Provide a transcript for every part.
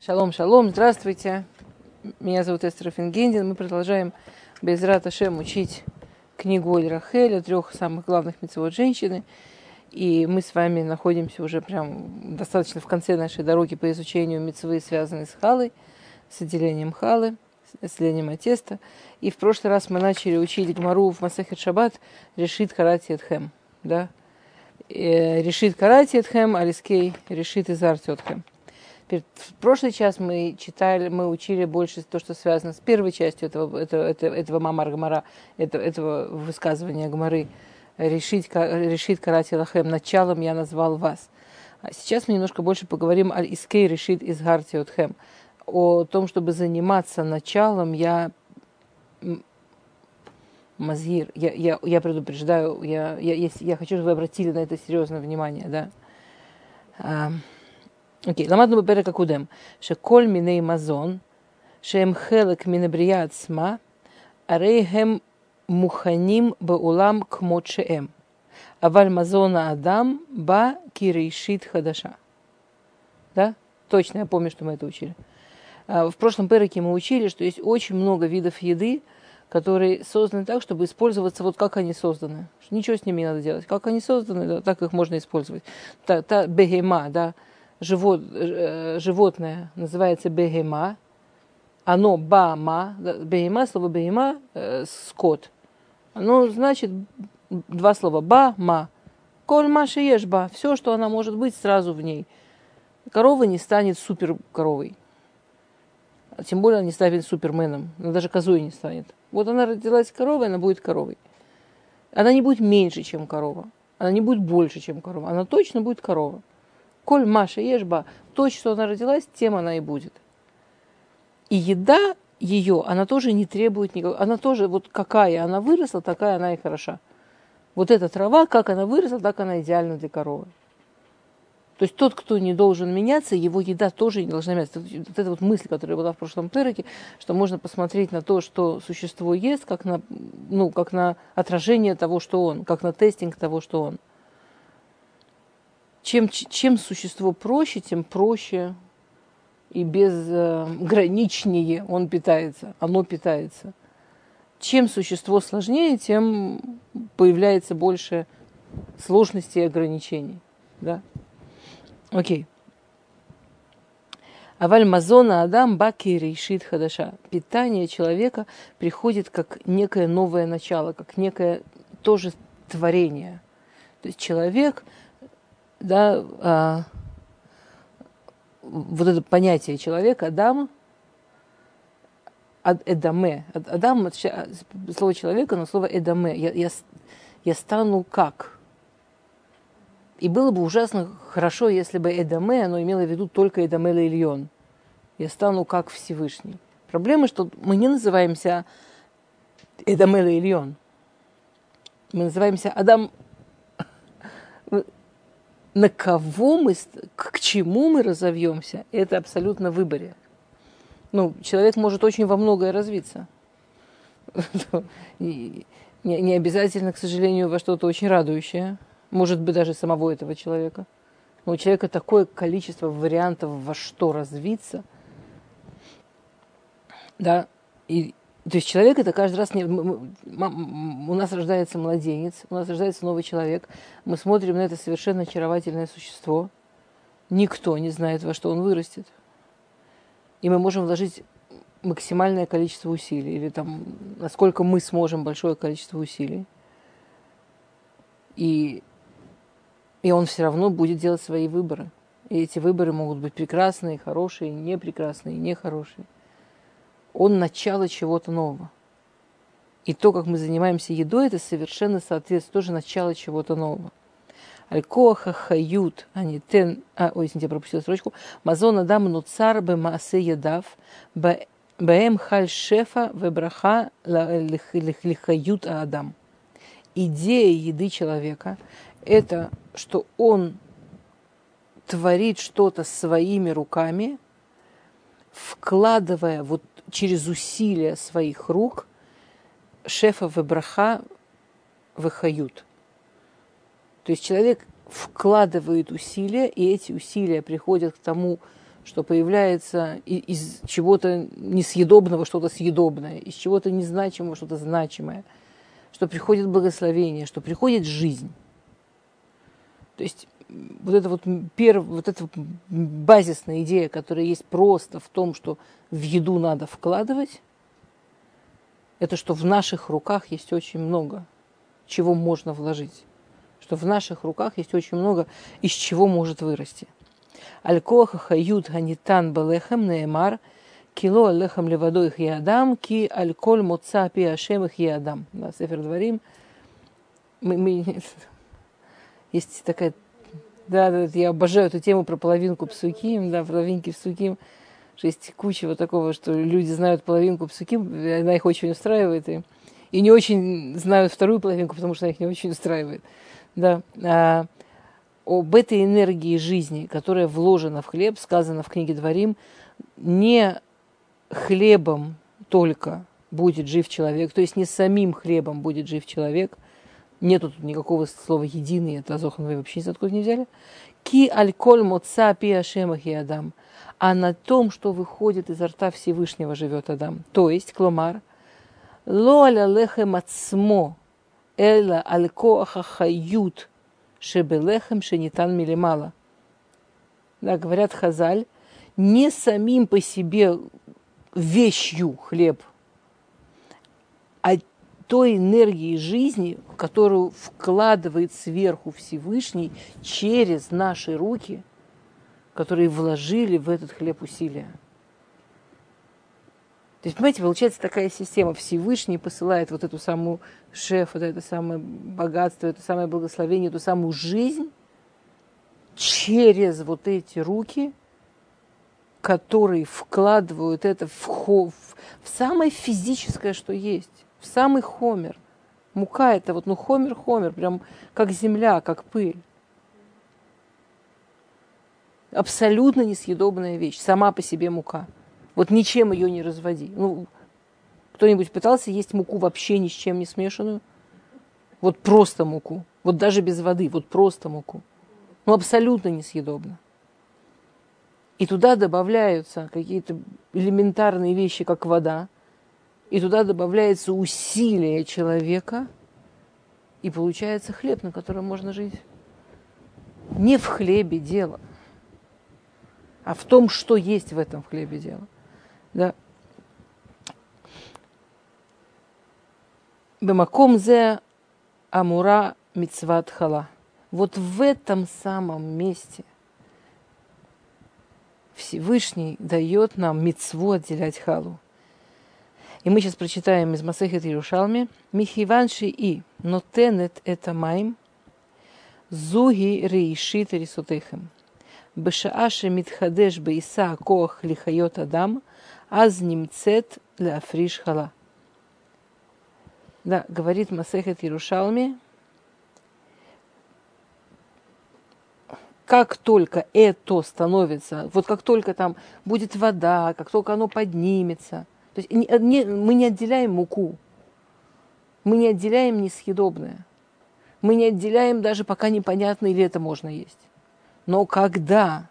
Шалом, шалом, здравствуйте. Меня зовут Эстер Фингендин. Мы продолжаем без Раташем учить книгу Оль Рахеля, трех самых главных мецвод женщины. И мы с вами находимся уже прям достаточно в конце нашей дороги по изучению мецвы, связанной с халой, с отделением халы, с отделением теста. И в прошлый раз мы начали учить Гмару в Масахет Шаббат решит Карати Эдхем. Да? Э, решит Карати Эдхем, Алискей решит Изар Тетхем. В прошлый час мы читали, мы учили больше то, что связано с первой частью этого, этого, этого, этого мамар Гмара, этого, этого высказывания Гмары. Решить, решит карати лахем. Началом я назвал вас. А сейчас мы немножко больше поговорим о Искей решит из Гартиотхем. О том, чтобы заниматься началом, я Мазгир, я, я, я предупреждаю, я, я, я, я хочу, чтобы вы обратили на это серьезное внимание, да. אוקיי, okay, למדנו בפרק הקודם שכל מיני מזון שהם חלק מן הבריאה עצמה, הרי הם מוכנים בעולם כמות שהם, אבל מזון האדם בא כראשית חדשה. Да? Точно, я помню, что мы это учили. В прошлом переке мы учили, что есть очень много видов еды, которые созданы так, чтобы использоваться вот как они созданы. Ничего с ними не надо делать. Как они созданы, да, так их можно использовать. Та, та бегема, да, живот, э, животное называется бегема, оно бама, бегема, слово бегема, э, скот. Оно значит два слова ба, ма. Коль маша ешь ба, все, что она может быть, сразу в ней. Корова не станет супер коровой. Тем более она не станет суперменом. Она даже козой не станет. Вот она родилась коровой, она будет коровой. Она не будет меньше, чем корова. Она не будет больше, чем корова. Она точно будет корова. Коль Маша Ешба, то, что она родилась, тем она и будет. И еда ее, она тоже не требует никакого, она тоже, вот какая она выросла, такая она и хороша. Вот эта трава, как она выросла, так она идеальна для коровы. То есть тот, кто не должен меняться, его еда тоже не должна меняться. Вот эта вот мысль, которая была в прошлом переке, что можно посмотреть на то, что существо ест, как на, ну, как на отражение того, что он, как на тестинг того, что он чем, чем существо проще, тем проще и безграничнее он питается, оно питается. Чем существо сложнее, тем появляется больше сложностей и ограничений. Да? Окей. Аваль Мазона Адам Баки решит Хадаша. Питание человека приходит как некое новое начало, как некое тоже творение. То есть человек да, а, вот это понятие человека, Адам, Эдаме. Адам, слово человека, но слово Эдаме. Я, я, я стану как? И было бы ужасно хорошо, если бы Эдаме, оно имело в виду только Эдаме Ильон. Я стану как Всевышний. Проблема, что мы не называемся Эдаме Ильон. Мы называемся Адам на кого мы, к чему мы разовьемся, это абсолютно в выборе. Ну, человек может очень во многое развиться. Не, не обязательно, к сожалению, во что-то очень радующее. Может быть, даже самого этого человека. Но у человека такое количество вариантов, во что развиться. Да, и то есть человек это каждый раз не, у нас рождается младенец, у нас рождается новый человек, мы смотрим на это совершенно очаровательное существо, никто не знает, во что он вырастет, и мы можем вложить максимальное количество усилий или там насколько мы сможем большое количество усилий, и и он все равно будет делать свои выборы. И эти выборы могут быть прекрасные, хорошие, непрекрасные, нехорошие он начало чего-то нового. И то, как мы занимаемся едой, это совершенно соответствует тоже начало чего-то нового. Алькоха хают, а не тен, а, ой, извините, я пропустила строчку. Мазон адам нуцар бе маасе едав, бэм халь шефа вебраха лихают адам. Идея еды человека – это, что он творит что-то своими руками, вкладывая вот через усилия своих рук шефа вебраха выхают. То есть человек вкладывает усилия, и эти усилия приходят к тому, что появляется из чего-то несъедобного что-то съедобное, из чего-то незначимого что-то значимое, что приходит благословение, что приходит жизнь. То есть вот эта вот, перв, вот эта базисная идея, которая есть просто в том, что в еду надо вкладывать, это что в наших руках есть очень много, чего можно вложить. Что в наших руках есть очень много, из чего может вырасти. Аль-Коха хают ганитан балехам неемар, кило алехам левадо их ки аль-коль моца пи их ядам. Да, Сефер Дворим. Мы, мы, есть такая да, да, я обожаю эту тему про половинку псуким, да, половинки псуким. Что есть куча вот такого, что люди знают половинку псуким, она их очень устраивает, и, и не очень знают вторую половинку, потому что она их не очень устраивает. Да. А, об этой энергии жизни, которая вложена в хлеб, сказано в книге Дворим, не хлебом только будет жив человек, то есть не самим хлебом будет жив человек – Нету тут никакого слова единый, это Азохановые вообще откуда не взяли. Ки аль-коль моца пи ашемах и Адам. А на том, что выходит изо рта Всевышнего, живет Адам. То есть, кломар, ло аля лехем ацмо, эла аль коаха хают, шебелехем шенитан милимала. Да, говорят Хазаль, не самим по себе вещью хлеб, а той энергии жизни, которую вкладывает сверху Всевышний через наши руки, которые вложили в этот хлеб усилия. То есть, понимаете, получается такая система. Всевышний посылает вот эту самую шеф, вот это самое богатство, это самое благословение, эту самую жизнь через вот эти руки, которые вкладывают это в, в, в самое физическое, что есть в самый хомер. Мука это вот, ну, хомер-хомер, прям как земля, как пыль. Абсолютно несъедобная вещь, сама по себе мука. Вот ничем ее не разводи. Ну, кто-нибудь пытался есть муку вообще ни с чем не смешанную? Вот просто муку. Вот даже без воды, вот просто муку. Ну, абсолютно несъедобно. И туда добавляются какие-то элементарные вещи, как вода, и туда добавляется усилие человека, и получается хлеб, на котором можно жить. Не в хлебе дело, а в том, что есть в этом хлебе дело. Да. Бемаком зе амура мицват хала. Вот в этом самом месте Всевышний дает нам мицву отделять халу. И мы сейчас прочитаем из Масехет Иерушалми. Михиванши и нотенет это майм, зуги рейшит рисотехем. Бешааше митхадеш бейса коах лихайот адам, аз нимцет ляфриш хала. Да, говорит Масехет Иерушалми, как только это становится, вот как только там будет вода, как только оно поднимется – то есть не, не, мы не отделяем муку, мы не отделяем несъедобное, мы не отделяем даже пока непонятно, или это можно есть. Но когда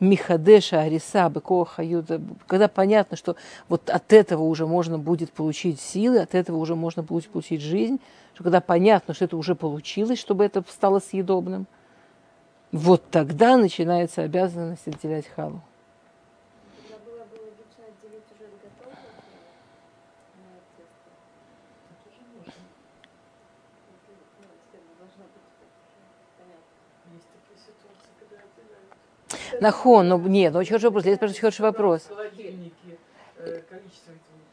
Михадеша Ариса, Бекоа Хаюда, когда понятно, что вот от этого уже можно будет получить силы, от этого уже можно будет получить жизнь, что когда понятно, что это уже получилось, чтобы это стало съедобным, вот тогда начинается обязанность отделять халу. Нахон, ну нет, ну очень хороший вопрос. Лес спрашивает хороший вопрос.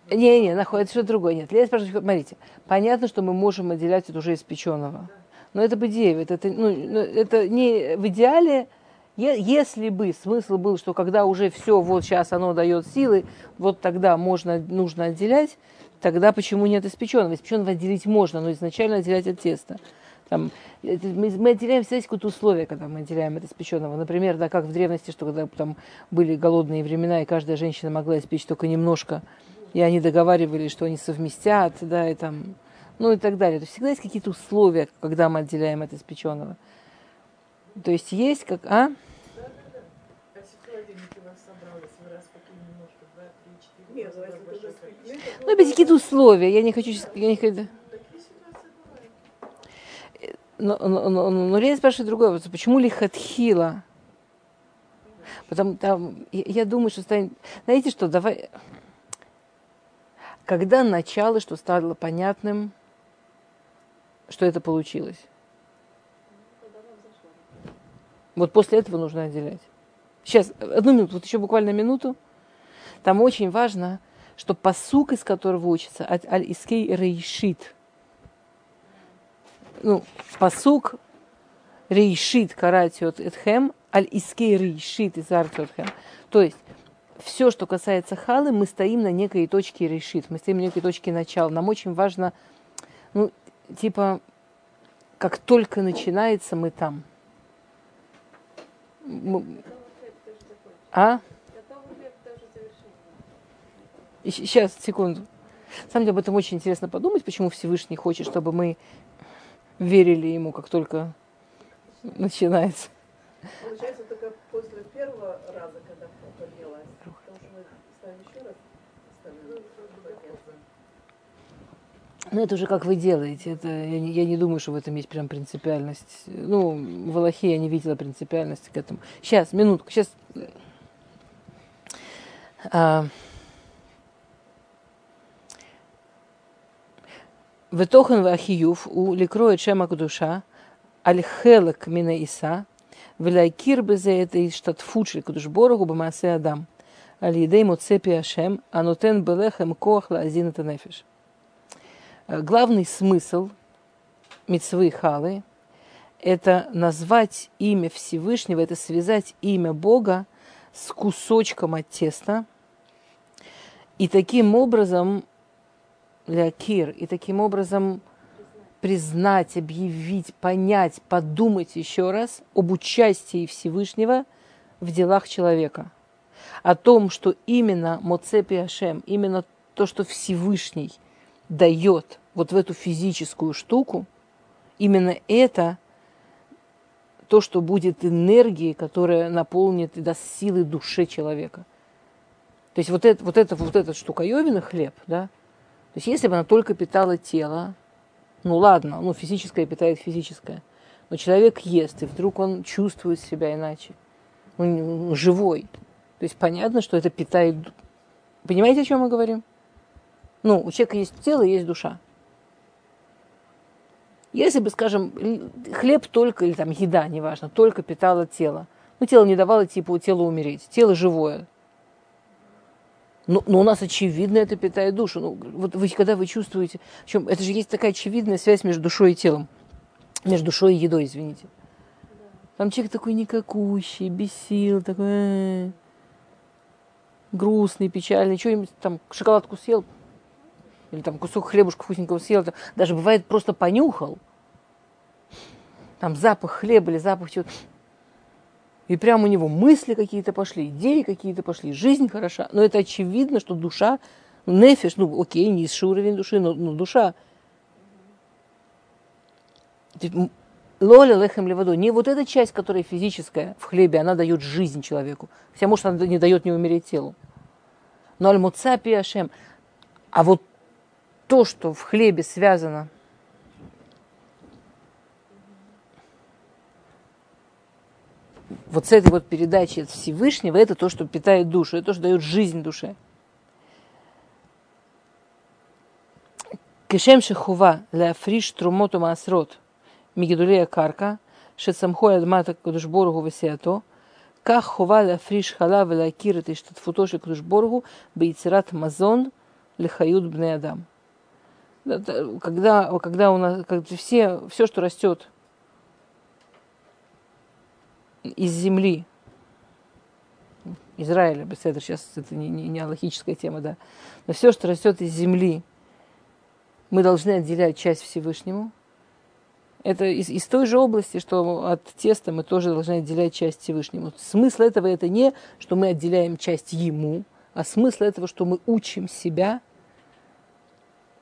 Не, не, нахон, это что-то другое. Нет, Лес спрашивает, смотрите, понятно, что мы можем отделять это уже испеченного. Но это бы 9. Это, ну, ну, это не в идеале, если бы смысл был, что когда уже все, вот сейчас оно дает силы, вот тогда можно, нужно отделять, тогда почему нет испеченного? Испеченного отделить можно, но изначально отделять от теста. Там, мы, мы отделяем всегда есть какое-то условие, когда мы отделяем это испеченного. Например, да, как в древности, что когда там были голодные времена, и каждая женщина могла испечь только немножко, и они договаривались, что они совместят, да, и там, ну и так далее. То есть всегда есть какие-то условия, когда мы отделяем это испеченного. То есть есть как, а? Ну, опять какие-то условия. Я не хочу... Я не хочу... Но, но, но, но Лена спрашивает другой вопрос. Почему лихатхила? Потому там, я, я думаю, что станет... Знаете что, давай... Когда начало, что стало понятным, что это получилось? Вот после этого нужно отделять. Сейчас, одну минуту, вот еще буквально минуту. Там очень важно, что посук, из которого учится, аль-искей рейшит. Ну, посук рейшит каратиот этхем, аль-искей рейшит из артиотхем. То есть, все, что касается халы, мы стоим на некой точке решит, мы стоим на некой точке начала. Нам очень важно, ну, типа, как только начинается, мы там. А? Сейчас, секунду. На самом деле об этом очень интересно подумать, почему Всевышний хочет, чтобы мы верили ему, как только начинается. Получается, только после первого раза, когда поднялась, потому что мы ставим еще раз, ставим ну, это уже как вы делаете. Это, я, не, я не думаю, что в этом есть прям принципиальность. Ну, в Аллахе я не видела принципиальности к этому. Сейчас, минутку, сейчас. А, ותוכן והחיוב הוא לקרוא את שם הקדושה על חלק מן העיסה ולהכיר בזה את ההשתתפות של הקדוש ברוך הוא במעשה אדם על ידי מוצא פי השם הנותן בלחם כוח להזין את הנפש. Главный смысл мецвы халы – это назвать имя Всевышнего, это связать имя Бога с кусочком от теста, и таким образом Леокир, и таким образом признать, объявить, понять, подумать еще раз об участии Всевышнего в делах человека. О том, что именно Моцепи Ашем, именно то, что Всевышний дает вот в эту физическую штуку, именно это то, что будет энергией, которая наполнит и даст силы душе человека. То есть вот, это, вот, это, вот эта штуковина, хлеб, да, то есть если бы она только питала тело, ну ладно, ну физическое питает физическое, но человек ест, и вдруг он чувствует себя иначе, он живой. То есть понятно, что это питает... Понимаете, о чем мы говорим? Ну, у человека есть тело есть душа. Если бы, скажем, хлеб только, или там еда, неважно, только питала тело, ну, тело не давало типа у тела умереть, тело живое, но, но у нас очевидно это питает душу. Ну, вот вы, когда вы чувствуете, чем, это же есть такая очевидная связь между душой и телом, между душой и едой, извините. Там человек такой никакущий, без сил, такой э, грустный, печальный, что-нибудь там шоколадку съел, или там кусок хлебушка вкусненького съел, даже бывает просто понюхал, там запах хлеба или запах чего-то, и прямо у него мысли какие-то пошли, идеи какие-то пошли, жизнь хороша. Но это очевидно, что душа, нефиш, ну окей, низший уровень души, но, но душа. Лоля лехем леваду. Не вот эта часть, которая физическая в хлебе, она дает жизнь человеку. Хотя, может, она не дает не умереть телу. Но аль ашем. А вот то, что в хлебе связано вот с этой вот передачи от Всевышнего, это то, что питает душу, это то, что дает жизнь душе. Кешем шехува леафриш трумоту маасрот мигидулея карка шецамху адмата кудушборгу васиато как хува леафриш хала велакирит и штатфутоши кудушборгу бейцерат мазон лихают бне адам. Когда, когда у нас когда все, все, что растет из земли Израиля, это сейчас это не, не, не аллахическая тема, да, но все, что растет из земли, мы должны отделять часть Всевышнему. Это из, из той же области, что от теста мы тоже должны отделять часть Всевышнему. Смысл этого это не, что мы отделяем часть ему, а смысл этого, что мы учим себя,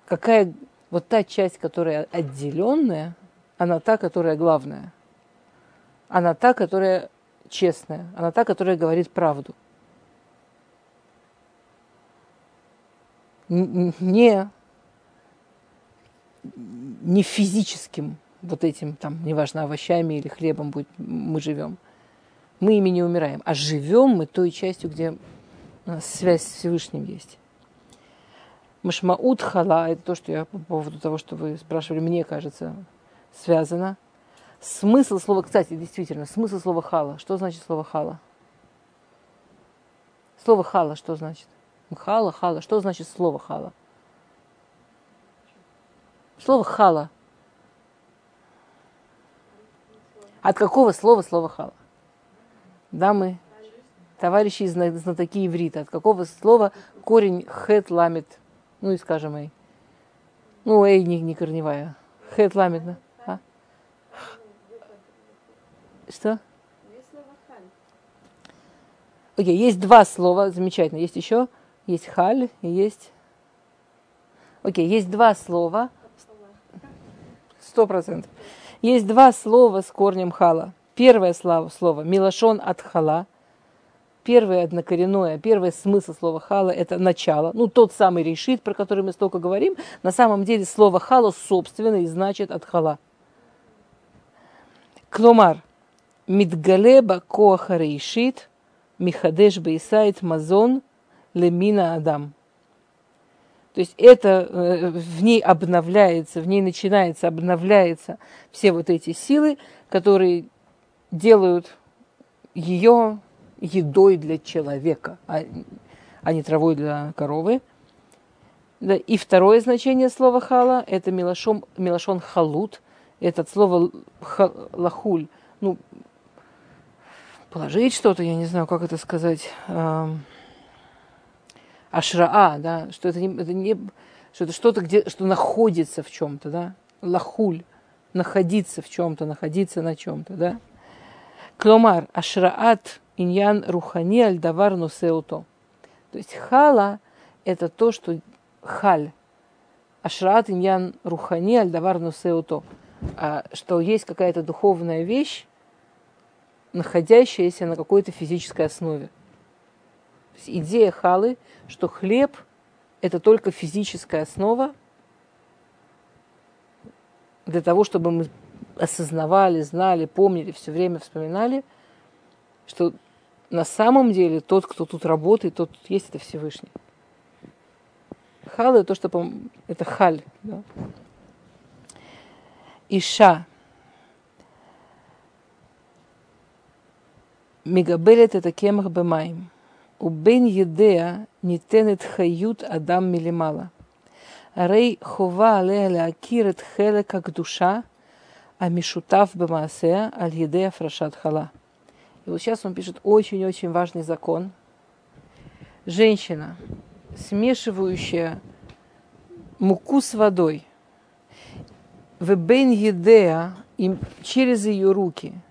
какая вот та часть, которая отделенная, она та, которая главная она та, которая честная, она та, которая говорит правду. Не, не физическим вот этим, там, неважно, овощами или хлебом будет, мы живем. Мы ими не умираем, а живем мы той частью, где у нас связь с Всевышним есть. Машмаут хала – это то, что я по поводу того, что вы спрашивали, мне кажется, связано. Смысл слова, кстати, действительно, смысл слова хала. Что значит слово хала? Слово хала что значит? Хала, хала. Что значит слово хала? Слово хала. От какого слова слово хала? Дамы, товарищи из знатоки иврита, от какого слова корень хет ламит, ну и скажем эй. Ну, эй не, не корневая. Хет ламит, да? Что? Окей, okay, есть два слова, замечательно. Есть еще, есть халь и есть... Окей, okay, есть два слова. Сто процентов. Есть два слова с корнем хала. Первое слово, слово милашон от хала. Первое однокоренное, первый смысл слова хала – это начало. Ну, тот самый решит, про который мы столько говорим. На самом деле слово хала собственно и значит от хала. Кломар. Мидгалеба коаха решит, михадеш бейсайт мазон лемина адам. То есть это э, в ней обновляется, в ней начинается, обновляется все вот эти силы, которые делают ее едой для человека, а, а не травой для коровы. И второе значение слова хала – это милашон, милашон халут. Это слово лахуль, ну, положить что-то, я не знаю, как это сказать, ашраа, да, что это не, это не что это что-то, где, что находится в чем-то, да, лахуль, находиться в чем-то, находиться на чем-то, да. Кломар, ашраат иньян рухани альдавар нусеуто. То есть хала – это то, что халь. Ашраат иньян рухани альдавар нусеуто. А, что есть какая-то духовная вещь, находящаяся на какой-то физической основе идея халы, что хлеб – это только физическая основа для того, чтобы мы осознавали, знали, помнили, все время вспоминали, что на самом деле тот, кто тут работает, тот тут есть, это Всевышний. Хал это то, что это халь. Да? Иша. מגבלת את הקמח במים, ובין ידיה ניתנת חיות אדם מלמעלה. הרי חובה עליה להכיר את חלק הקדושה המשותף במעשיה על ידי הפרשת חלה. И вот сейчас он пишет очень-очень важный закон. Женщина, смешивающая муку с водой, в бен едея, и через ее руки –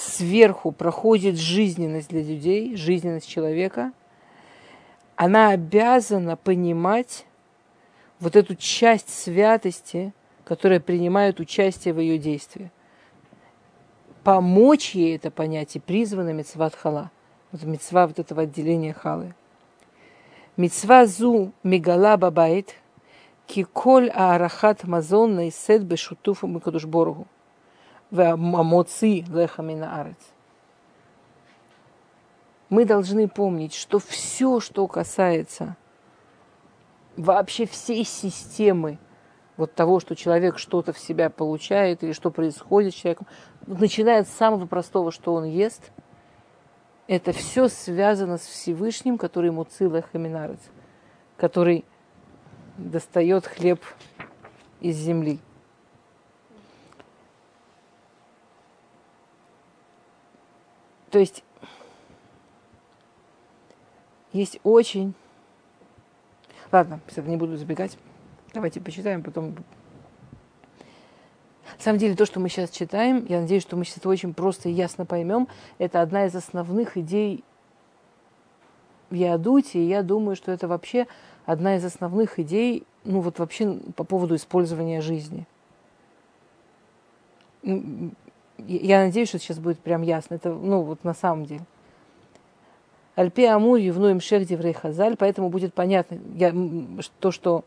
сверху проходит жизненность для людей, жизненность человека, она обязана понимать вот эту часть святости, которая принимает участие в ее действии. Помочь ей это понять и призвана мецват хала. Вот мецва вот этого отделения халы. Мецва зу мигала бабайт, киколь аарахат мазон на исед бешутуфу микадушборгу лехамина арец. Мы должны помнить, что все, что касается вообще всей системы вот того, что человек что-то в себя получает или что происходит с человеком, начиная с самого простого, что он ест, это все связано с Всевышним, который ему хаминарец, который достает хлеб из земли. То есть есть очень... Ладно, не буду забегать. Давайте почитаем, потом... На самом деле, то, что мы сейчас читаем, я надеюсь, что мы сейчас это очень просто и ясно поймем, это одна из основных идей в Ядуте, и я думаю, что это вообще одна из основных идей, ну вот вообще по поводу использования жизни я надеюсь, что сейчас будет прям ясно. Это, ну, вот на самом деле. Альпе Амур Евнуем Шех Деврей Хазаль, поэтому будет понятно я, то, что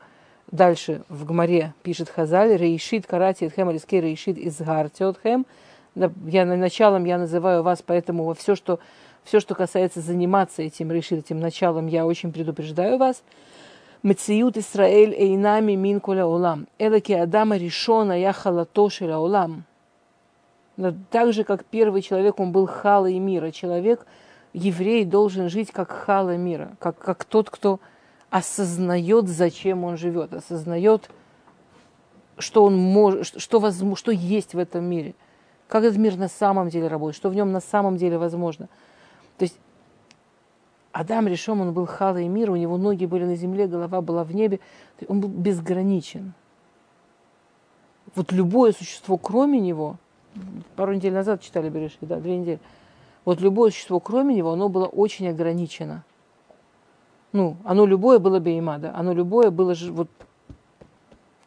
дальше в Гмаре пишет Хазаль, Рейшит Карати Эдхем Алискей Рейшит Изгарти Отхем. Я началом я называю вас, поэтому во все, что, все, что касается заниматься этим Рейшит, этим началом, я очень предупреждаю вас. Мециют Исраэль Эйнами Минкуля Улам. Элаки Адама Ришона Яхала Тошеля Улам. Так же, как первый человек, он был хала и мира. Человек, еврей, должен жить как хала мира, как, как тот, кто осознает, зачем он живет, осознает, что он может, что, возможно, что есть в этом мире, как этот мир на самом деле работает, что в нем на самом деле возможно. То есть Адам решен, он был халой мира, у него ноги были на земле, голова была в небе, он был безграничен. Вот любое существо, кроме него, пару недель назад читали Береши, да, две недели, вот любое существо, кроме него, оно было очень ограничено. Ну, оно любое было бейма, да, оно любое было же вот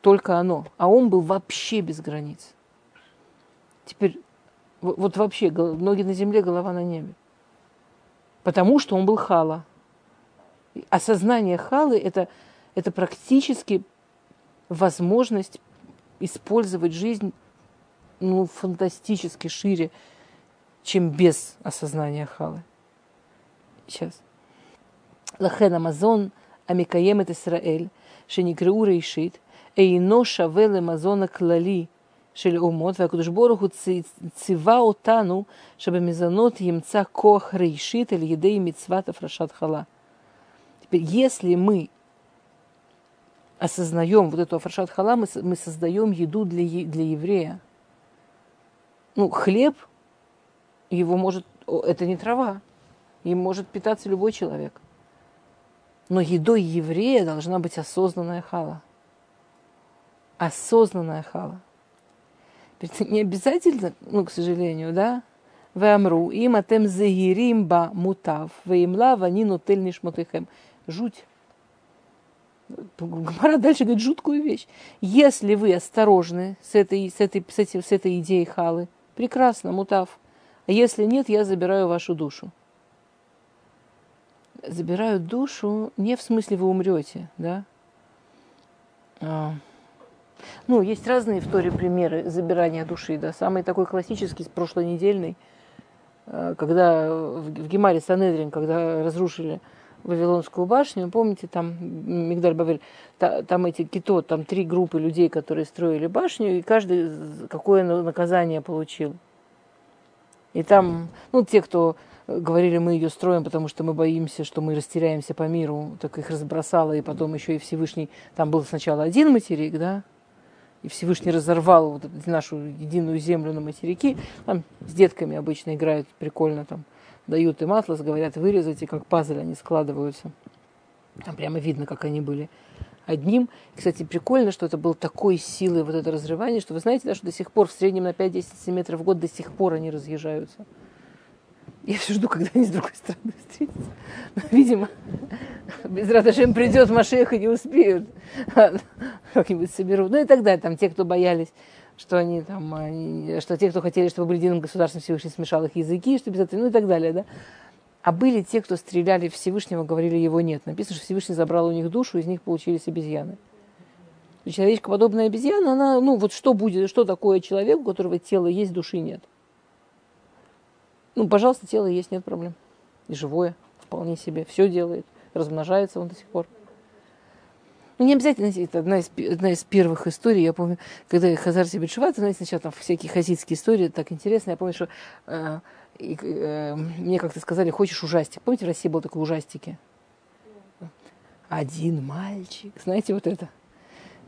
только оно, а он был вообще без границ. Теперь вот, вот вообще ноги на земле, голова на небе потому что он был хала. Осознание халы это, это практически возможность использовать жизнь ну, фантастически шире, чем без осознания халы. Сейчас. Лахен Амазон, Амикаем это Исраэль, Шеникреу Рейшит, Эйно Шавеле Амазона Клали, של אומות, והקדוש ברוך הוא ציווה אותנו שבמזונות ימצא כוח ראשית על ידי מצוות הפרשת חלה. Теперь, если мы осознаем вот эту афаршат хала, мы, мы создаем еду для, для еврея. Ну, хлеб, его может, это не трава, им может питаться любой человек. Но едой еврея должна быть осознанная хала. Осознанная хала. Не обязательно, ну, к сожалению, да? Вамру, им атем загирим ба мутав, ваимла ванину тель нишмотыхем. Жуть. Гмара дальше говорит жуткую вещь. Если вы осторожны с этой, с этой, с этим, с этой идеей халы, прекрасно, мутав. А если нет, я забираю вашу душу. Забираю душу не в смысле вы умрете, да? А, ну, есть разные в Торе примеры забирания души. Да. Самый такой классический, с прошлонедельный, э, когда в Гемаре Санедрин, когда разрушили Вавилонскую башню, помните, там Мигдаль Бавель, там эти кито, там три группы людей, которые строили башню, и каждый какое наказание получил. И там, ну, те, кто говорили, мы ее строим, потому что мы боимся, что мы растеряемся по миру, так их разбросало, и потом еще и Всевышний, там был сначала один материк, да, и Всевышний разорвал вот нашу единую землю на материки. Там с детками обычно играют прикольно, там дают им атлас, говорят, вырезать, как пазлы они складываются. Там прямо видно, как они были одним. Кстати, прикольно, что это было такой силой вот это разрывание, что вы знаете, да, что до сих пор в среднем на 5-10 метров в год до сих пор они разъезжаются. Я все жду, когда они с другой стороны встретятся. Но, видимо, без Радашем придет Машех и не успеют. Как-нибудь соберут. Ну и далее. Там те, кто боялись, что они там, они, что те, кто хотели, чтобы были единым государством, Всевышний смешал их языки, что без этого, ну и так далее, да. А были те, кто стреляли Всевышнего, говорили, его нет. Написано, что Всевышний забрал у них душу, из них получились обезьяны. Человечкоподобная обезьяна, она, ну вот что будет, что такое человек, у которого тело есть, души нет. Ну, пожалуйста, тело есть, нет проблем. И живое, вполне себе, все делает, размножается он до сих пор. Ну, не обязательно, это одна из, одна из первых историй, я помню, когда Хазар себе Шуват, знаете, сначала там всякие хасидские истории, так интересно, я помню, что э, и, э, мне как-то сказали, хочешь ужастик. Помните, в России был такой ужастики? Один мальчик, знаете, вот это.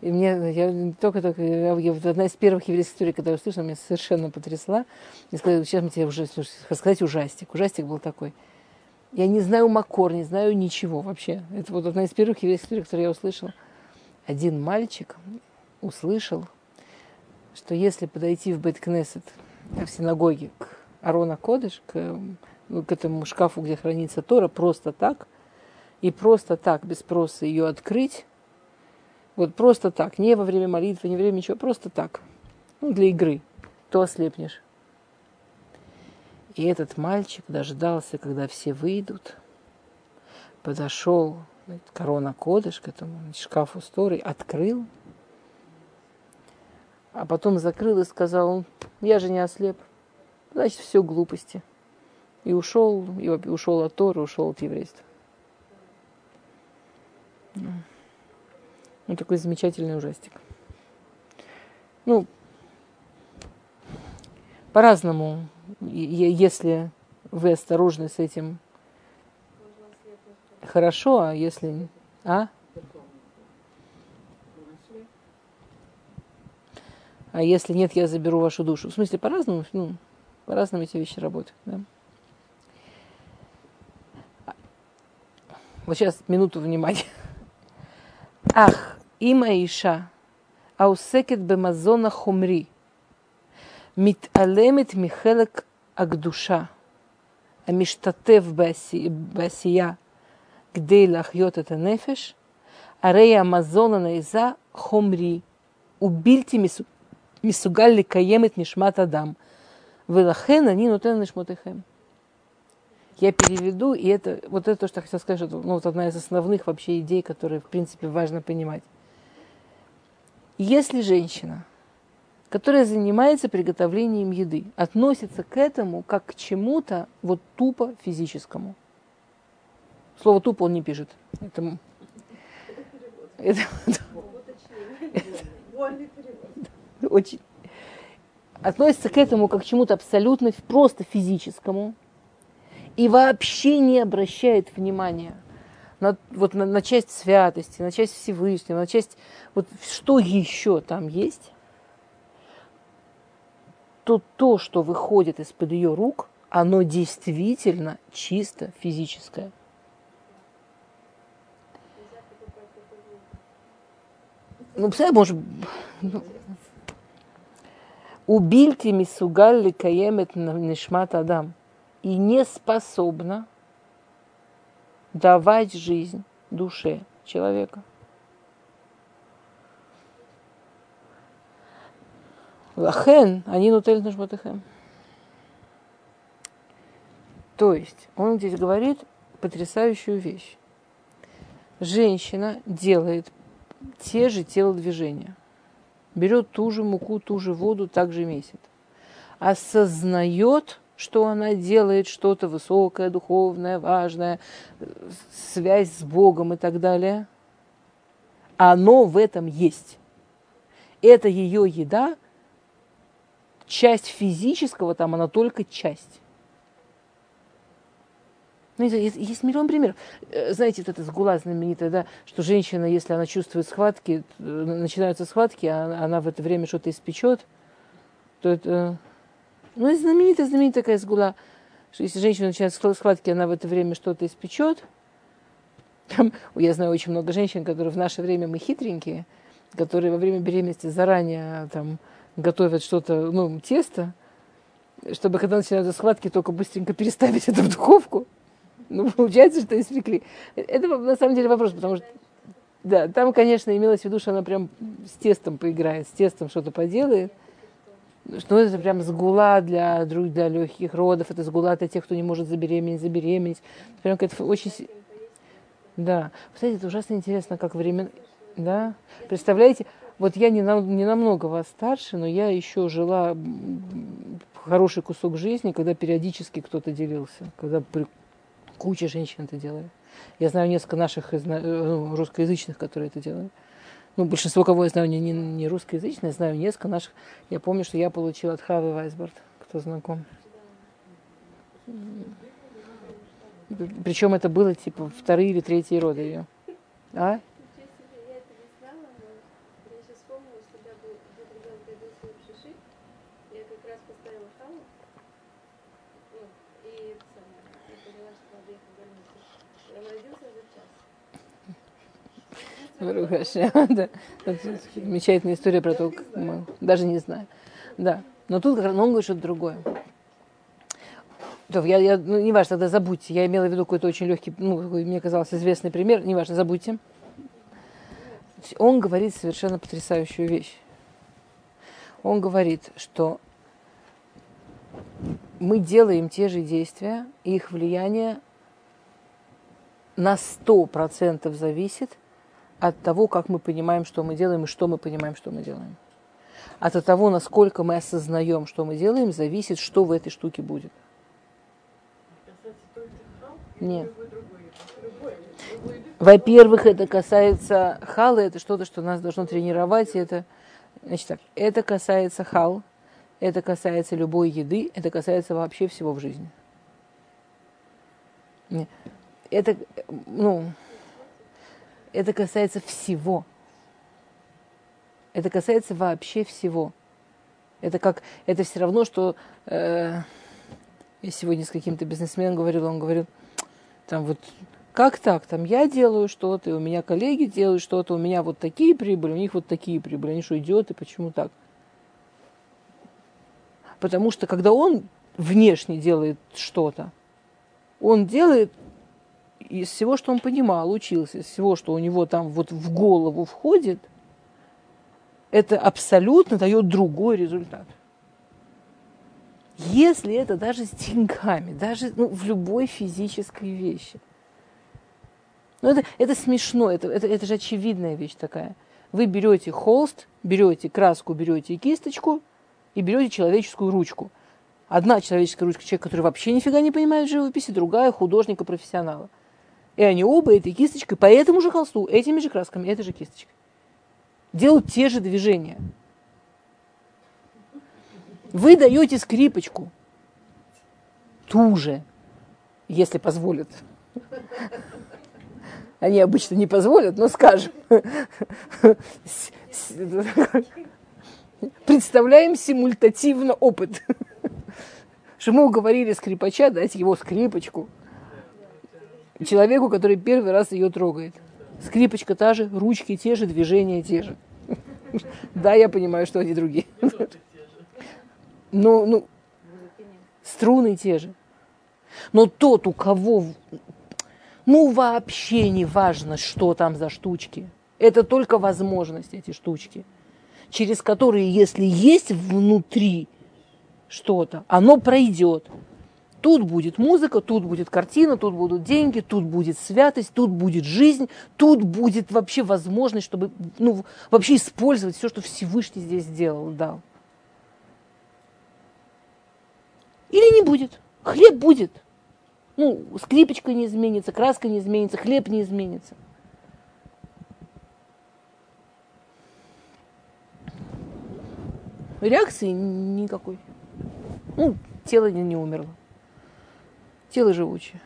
И мне, я только, только я, я, одна из первых еврейских историй, когда я услышала, меня совершенно потрясла. Мне сказали, сейчас мы тебе уже сказать ужастик. Ужастик был такой. Я не знаю Макор, не знаю ничего вообще. Это вот одна из первых еврейских историй, которую я услышала. Один мальчик услышал, что если подойти в Беткнесет, в синагоге, к Арона Кодыш, к, ну, к этому шкафу, где хранится Тора, просто так, и просто так, без спроса ее открыть, вот просто так, не во время молитвы, не во время ничего, просто так. Ну, для игры. То ослепнешь. И этот мальчик дождался, когда все выйдут, подошел корона кодыш к этому шкафу стори, открыл, а потом закрыл и сказал, я же не ослеп, значит, все глупости. И ушел, и ушел от Тора, ушел от еврейства. Ну, такой замечательный ужастик. Ну, по-разному, если вы осторожны с этим, хорошо, а если... А? А если нет, я заберу вашу душу. В смысле, по-разному, ну, по-разному эти вещи работают. Да? Вот сейчас минуту внимания. Ах, има иша, аусекет бемазона хумри, мит миталемит михелек הקדושה המשתתף בעשייה כדי להחיות את הנפש, הרי המזון הנעזה חומרי ובלתי מסוגל לקיים את נשמת אדם, ולכן אני נותן נשמותיכם. Я переведу, и это вот это то, что я хотела сказать, что ну, вот одна из основных вообще идей, которые, в принципе, важно понимать. Если женщина, которая занимается приготовлением еды, относится к этому как к чему-то вот тупо физическому. Слово тупо он не пишет. Это, относится к этому как к чему-то абсолютно просто физическому и вообще не обращает внимания на, вот, на, на часть святости, на часть Всевышнего, на часть, вот что еще там есть, то то, что выходит из-под ее рук, оно действительно чисто физическое. Ну, представляешь, может... Ну, Убильте мисугалли каемет нишмат адам и не способна давать жизнь душе человека. Лахен, они нутель нажбатыхем. То есть, он здесь говорит потрясающую вещь. Женщина делает те же телодвижения. Берет ту же муку, ту же воду, также месяц. Осознает, что она делает что-то высокое, духовное, важное, связь с Богом и так далее. Оно в этом есть. Это ее еда – часть физического там, она только часть. Ну, есть, есть миллион примеров. Э, знаете, вот эта сгула знаменитая, да, что женщина, если она чувствует схватки, э, начинаются схватки, а она в это время что-то испечет, то это... Ну, это знаменитая, знаменитая такая сгула, что если женщина начинает схватки, она в это время что-то испечет. Там, я знаю очень много женщин, которые в наше время мы хитренькие, которые во время беременности заранее там, готовят что-то, ну, тесто, чтобы когда начинаются схватки, только быстренько переставить это в духовку. Ну, получается, что испекли. Это на самом деле вопрос, потому что да, там, конечно, имелось в виду, что она прям с тестом поиграет, с тестом что-то поделает. Что это прям сгула для, для легких родов, это сгула для тех, кто не может забеременеть, забеременеть. Прям какая-то очень... Да. Кстати, это ужасно интересно, как время... Да? Представляете, вот я не, на, не намного вас старше, но я еще жила хороший кусок жизни, когда периодически кто-то делился, когда при... куча женщин это делали. Я знаю несколько наших э, ну, русскоязычных, которые это делали. Ну, большинство, кого я знаю, не, не, не русскоязычные, знаю несколько наших. Я помню, что я получила от Хавы Вайсборд, кто знаком. Причем это было типа вторые или третьи роды ее. А? да. Замечательная история про то, как мы даже не знаю. Да. Но тут но он говорит что-то другое. То, я, я, ну, не важно, тогда забудьте. Я имела в виду какой-то очень легкий, ну, мне казалось, известный пример. Не важно, забудьте. Он говорит совершенно потрясающую вещь. Он говорит, что мы делаем те же действия, их влияние на 100% зависит от того, как мы понимаем, что мы делаем, и что мы понимаем, что мы делаем. От того, насколько мы осознаем, что мы делаем, зависит, что в этой штуке будет. Нет. Во-первых, это касается хала, это что-то, что нас должно тренировать. Это, значит так, это касается хал, это касается любой еды, это касается вообще всего в жизни. Это, ну, это касается всего. Это касается вообще всего. Это как, это все равно, что э, я сегодня с каким-то бизнесменом говорил, он говорил, там вот как так? Там я делаю что-то, и у меня коллеги делают что-то, у меня вот такие прибыли, у них вот такие прибыли. Они что, идиоты? Почему так? Потому что когда он внешне делает что-то, он делает из всего, что он понимал, учился, из всего, что у него там вот в голову входит, это абсолютно дает другой результат. Если это даже с деньгами, даже ну, в любой физической вещи. Ну, это, это смешно, это, это, это же очевидная вещь такая. Вы берете холст, берете краску, берете кисточку и берете человеческую ручку. Одна человеческая ручка человек, который вообще нифига не понимает в живописи, другая художника-профессионала. И они оба этой кисточкой по этому же холсту, этими же красками, этой же кисточкой делают те же движения. Вы даете скрипочку, ту же, если позволят. Они обычно не позволят, но скажем. Представляем симультативно опыт. Что мы уговорили скрипача дать его скрипочку человеку, который первый раз ее трогает. Скрипочка та же, ручки те же, движения те же. Да, я понимаю, что они другие. Но, ну, струны те же. Но тот, у кого, ну, вообще не важно, что там за штучки. Это только возможность, эти штучки, через которые, если есть внутри что-то, оно пройдет. Тут будет музыка, тут будет картина, тут будут деньги, тут будет святость, тут будет жизнь, тут будет вообще возможность, чтобы ну, вообще использовать все, что Всевышний здесь сделал, дал. Или не будет. Хлеб будет. Ну, скрипочка не изменится, краска не изменится, хлеб не изменится. Реакции никакой. Ну, тело не, не умерло тело живучее.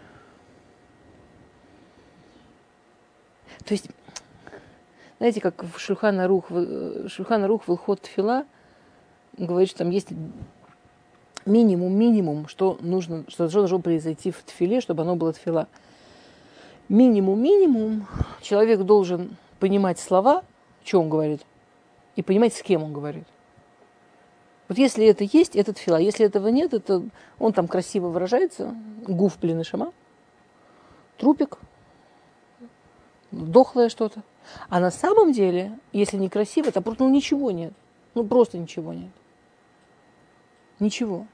То есть, знаете, как в Шульхана Рух, Шульхана Рух Вилхот Тфила говорит, что там есть минимум, минимум, что нужно, что должно произойти в тфиле, чтобы оно было тфила. Минимум, минимум, человек должен понимать слова, что он говорит, и понимать, с кем он говорит. Вот если это есть, этот фила. Если этого нет, это он там красиво выражается. Гуф, блин, и шама. Трупик. Дохлое что-то. А на самом деле, если некрасиво, то просто ну, ничего нет. Ну просто ничего нет. Ничего.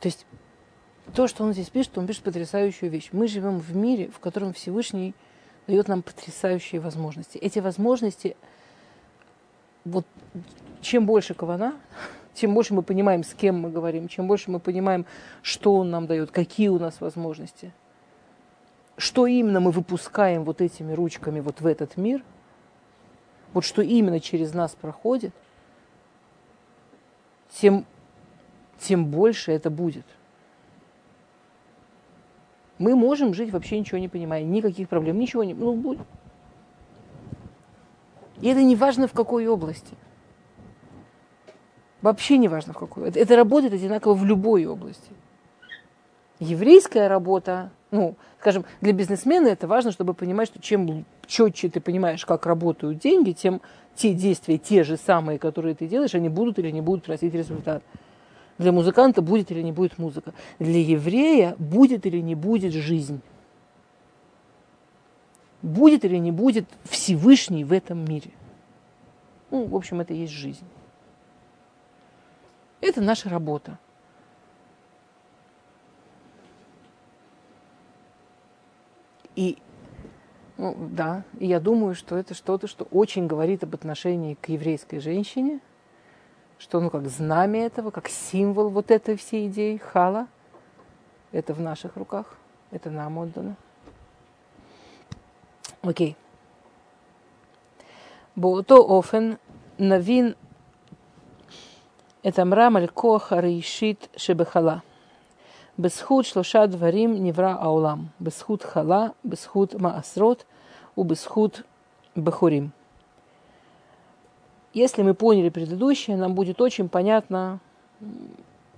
То есть то, что он здесь пишет, он пишет потрясающую вещь. Мы живем в мире, в котором Всевышний дает нам потрясающие возможности. Эти возможности – вот чем больше кавана, тем больше мы понимаем, с кем мы говорим, чем больше мы понимаем, что он нам дает, какие у нас возможности, что именно мы выпускаем вот этими ручками вот в этот мир, вот что именно через нас проходит, тем, тем больше это будет. Мы можем жить вообще ничего не понимая, никаких проблем, ничего не... Ну, будет. И это не важно в какой области. Вообще не важно в какой. Это, это работает одинаково в любой области. Еврейская работа, ну, скажем, для бизнесмена это важно, чтобы понимать, что чем четче ты понимаешь, как работают деньги, тем те действия, те же самые, которые ты делаешь, они будут или не будут приносить результат. Для музыканта будет или не будет музыка. Для еврея будет или не будет жизнь будет или не будет Всевышний в этом мире. Ну, в общем, это и есть жизнь. Это наша работа. И ну, да, и я думаю, что это что-то, что очень говорит об отношении к еврейской женщине, что ну как знамя этого, как символ вот этой всей идеи хала, это в наших руках, это нам отдано. Окей. באותו офен навин это אמרם על כוח הראשית שבחלה. בזכות שלושה דברים נברא העולם, בזכות חלה, בזכות מעשרות ובזכות бахурим. Если мы поняли предыдущее, нам будет очень понятно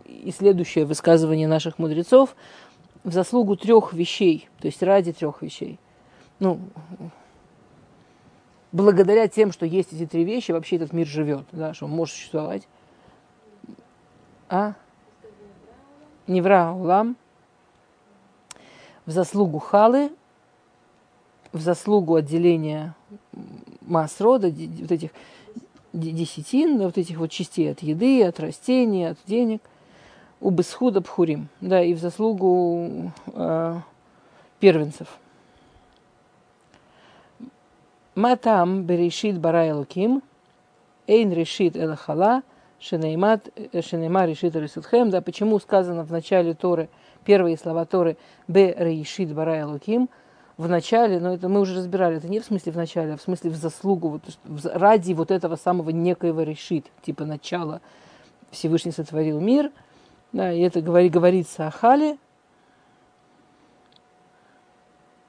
и следующее высказывание наших мудрецов в заслугу трех вещей, то есть ради трех вещей. Ну, благодаря тем, что есть эти три вещи, вообще этот мир живет, да, что он может существовать. А? Невра Улам, в заслугу Халы, в заслугу отделения масрода, вот этих десятин, вот этих вот частей от еды, от растений, от денег, у Бесхуда Бхурим, да, и в заслугу э, первенцев. Матам берешит бара элуким, эйн решит элахала – Шенейма решит Рисутхем, да, почему сказано в начале Торы, первые слова Торы, Б Рейшит Барай Луким, в начале, но это мы уже разбирали, это не в смысле в начале, а в смысле в заслугу, вот, ради вот этого самого некоего решит, типа начала Всевышний сотворил мир, да, и это говори, говорится о Хале,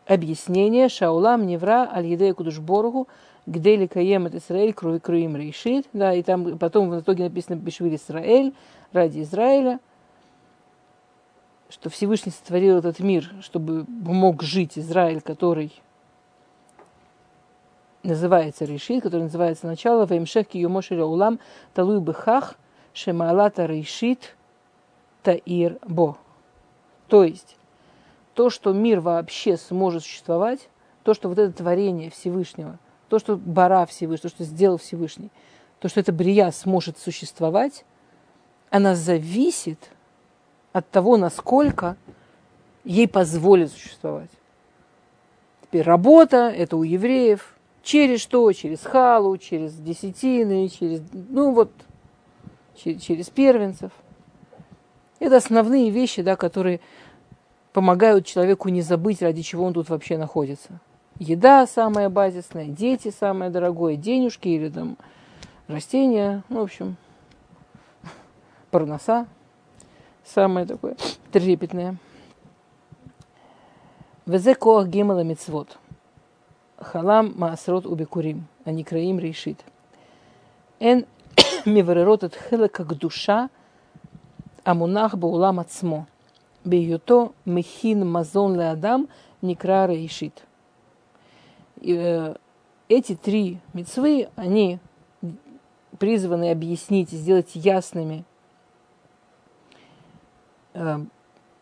объяснение Шаулам Невра Аль-Едея Кудушборгу, где ли каем это Израиль, крови круим решит, да, и там потом в итоге написано Бешвиль Израиль, ради Израиля, что Всевышний сотворил этот мир, чтобы мог жить Израиль, который называется решит, который называется начало, Ваимшех Киюмошеля Улам, Талуй Бехах, Шемалата решит Таир Бо. То есть, то, что мир вообще сможет существовать, то, что вот это творение Всевышнего – то, что Бара Всевышний, то, что сделал Всевышний, то, что эта брия сможет существовать, она зависит от того, насколько ей позволит существовать. Теперь работа, это у евреев, через что? Через халу, через десятины, через, ну вот, через, через первенцев. Это основные вещи, да, которые помогают человеку не забыть, ради чего он тут вообще находится еда самая базисная, дети самое дорогое, денежки или там растения, ну, в общем, парноса самое такое трепетное. Везе коах гемала мицвод. Халам маасрот убекурим, а не краим решит. Эн миверерот от хела как душа, амунах баулам ацмо. Бейото мехин мазон леадам никра решит. Э, эти три мецвы, они призваны объяснить и сделать ясными э,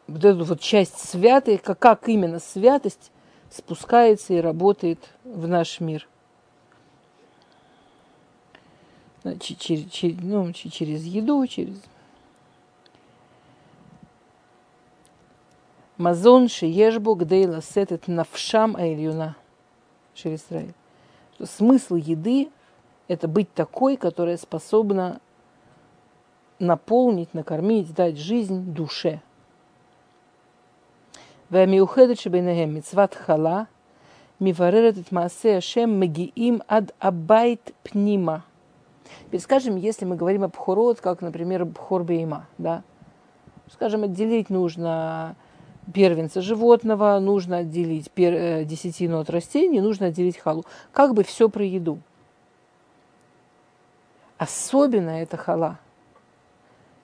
вот эту вот часть святой, как, как именно святость спускается и работает в наш мир. Через, через, ну, через еду, через... Мазон шиешбу гдейла сетет навшам айлюна – Шерисраиль. Что смысл еды – это быть такой, которая способна наполнить, накормить, дать жизнь душе. והמיוחדת שביניהם מצוות חלה, מבררת את מעשה השם מגיעים עד הבית פנימה. Теперь скажем, если мы говорим об бхорот, как, например, бхор бейма, да, скажем, отделить нужно первенца животного, нужно отделить пер, э, десятину от растений, нужно отделить халу. Как бы все про еду. Особенно это хала.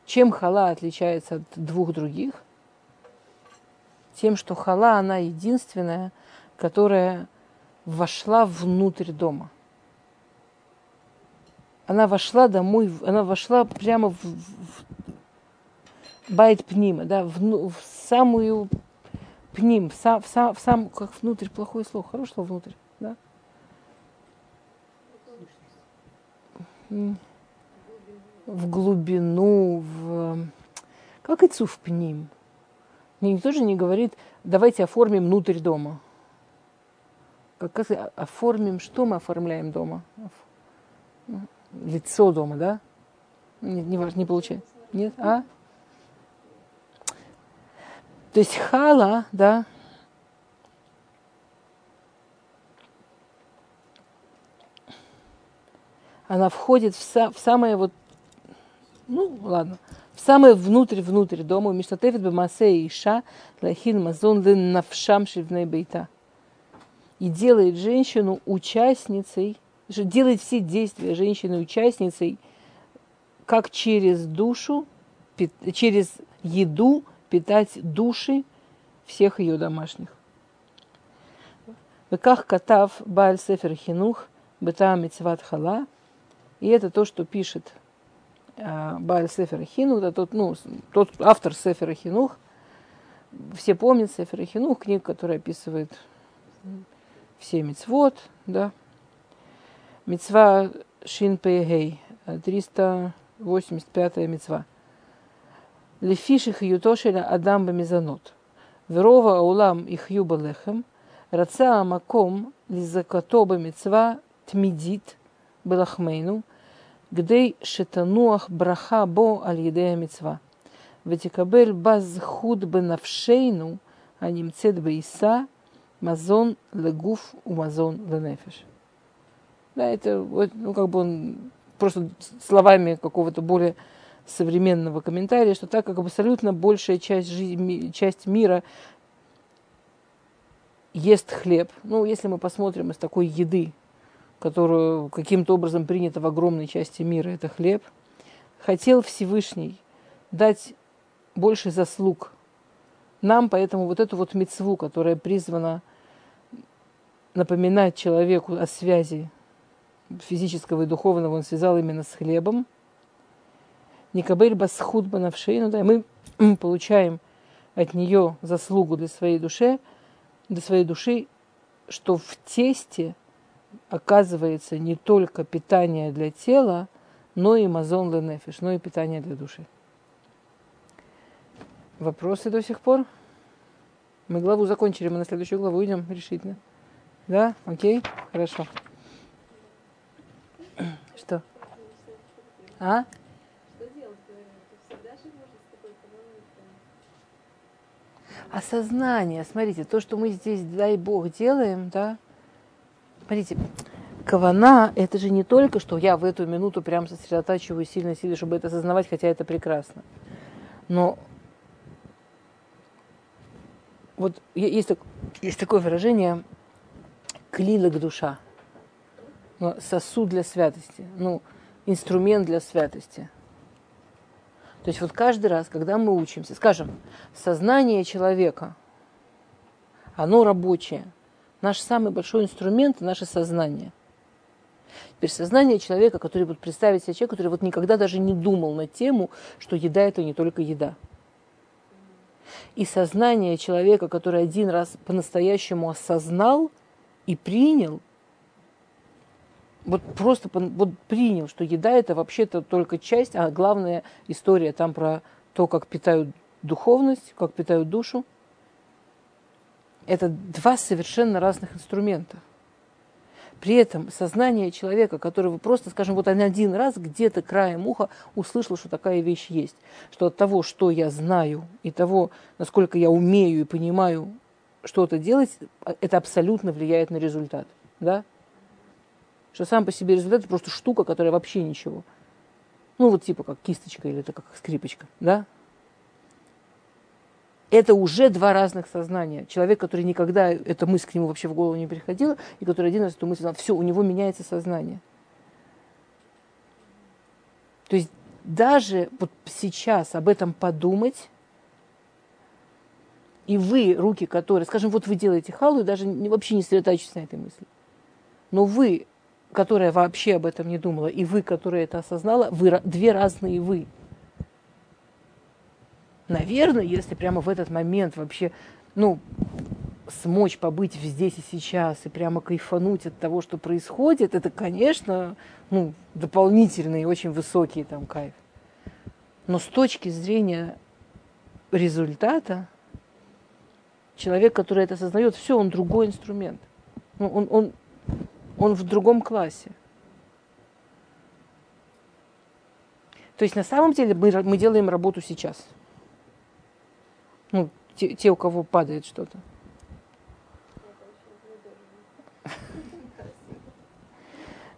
Чем хала отличается от двух других? Тем, что хала, она единственная, которая вошла внутрь дома. Она вошла домой, она вошла прямо в, в, байт пнима, да, в, в самую пним, в сам, в сам, в сам, как внутрь, плохое слово, хорошее слово внутрь, да? в глубину, в... Как и цув к ним. Никто же не говорит, давайте оформим внутрь дома. Как, оформим, что мы оформляем дома? Лицо дома, да? Не, не, не получается. Нет? А? То есть хала, да, она входит в, са, в самое вот, ну ладно, в самое внутрь-внутрь дома, Миштатевит Бамасе и Иша, Лахин Мазон Навшам Шивней Бейта. И делает женщину участницей, делает все действия женщины участницей, как через душу, через еду питать души всех ее домашних. Как катав Бааль Сефер Хинух, Бета Хала – и это то, что пишет э, Баль Сефер Хинух, это тот, ну, тот автор Сефера Хинух. Все помнят Сефера Хинух, книга, которая описывает все мицвод, да. Мицва Шин Пейгей, 385-я мицва Лефиших ютошеля Адам Бамизанот. Верова Аулам их юбалехем. Раца Амаком лизакато мицва тмидит Белахмейну. גדי שתנוח ברכה בו על ידי המצווה, ותקבל בה זכות בנפשנו הנמצאת בעיסה, мазон легуф у мазон ленефиш. Да, это ну, как бы он просто словами какого-то более современного комментария, что так как абсолютно большая часть, жизни, часть мира ест хлеб. Ну, если мы посмотрим из такой еды, которую каким-то образом принято в огромной части мира, это хлеб, хотел Всевышний дать больше заслуг нам, поэтому вот эту вот мецву, которая призвана напоминать человеку о связи физического и духовного, он связал именно с хлебом. Никабель басхуд банавшейну, да, мы получаем от нее заслугу для своей души, для своей души, что в тесте оказывается не только питание для тела, но и мазон ленефиш, но и питание для души. Вопросы до сих пор? Мы главу закончили, мы на следующую главу идем решительно. Да? Окей? Хорошо. Что? А? Осознание, смотрите, то, что мы здесь, дай Бог, делаем, да, Смотрите, кавана – это же не только, что я в эту минуту прям сосредотачиваю сильно силы, чтобы это осознавать, хотя это прекрасно. Но вот есть, есть такое выражение «клилок душа», ну, сосуд для святости, ну, инструмент для святости. То есть вот каждый раз, когда мы учимся, скажем, сознание человека, оно рабочее – Наш самый большой инструмент – наше сознание. Теперь сознание человека, который вот представить себе человека, который вот никогда даже не думал на тему, что еда – это не только еда. И сознание человека, который один раз по-настоящему осознал и принял, вот просто вот принял, что еда это вообще-то только часть, а главная история там про то, как питают духовность, как питают душу – это два совершенно разных инструмента. При этом сознание человека, которого просто, скажем, вот один раз где-то краем уха услышал, что такая вещь есть, что от того, что я знаю, и того, насколько я умею и понимаю что-то делать, это абсолютно влияет на результат. Да? Что сам по себе результат – это просто штука, которая вообще ничего. Ну, вот типа как кисточка или это как скрипочка. Да? это уже два разных сознания. Человек, который никогда эта мысль к нему вообще в голову не приходила, и который один раз эту мысль знал, все, у него меняется сознание. То есть даже вот сейчас об этом подумать, и вы, руки которые, скажем, вот вы делаете халу и даже вообще не сосредотачиваетесь на этой мысли. Но вы, которая вообще об этом не думала, и вы, которая это осознала, вы две разные вы. Наверное, если прямо в этот момент вообще, ну, смочь побыть здесь и сейчас и прямо кайфануть от того, что происходит, это, конечно, ну, дополнительный очень высокий там кайф. Но с точки зрения результата, человек, который это осознает, все, он другой инструмент. Ну, он, он, он в другом классе. То есть на самом деле мы, мы делаем работу сейчас. Ну, те, те, у кого падает что-то.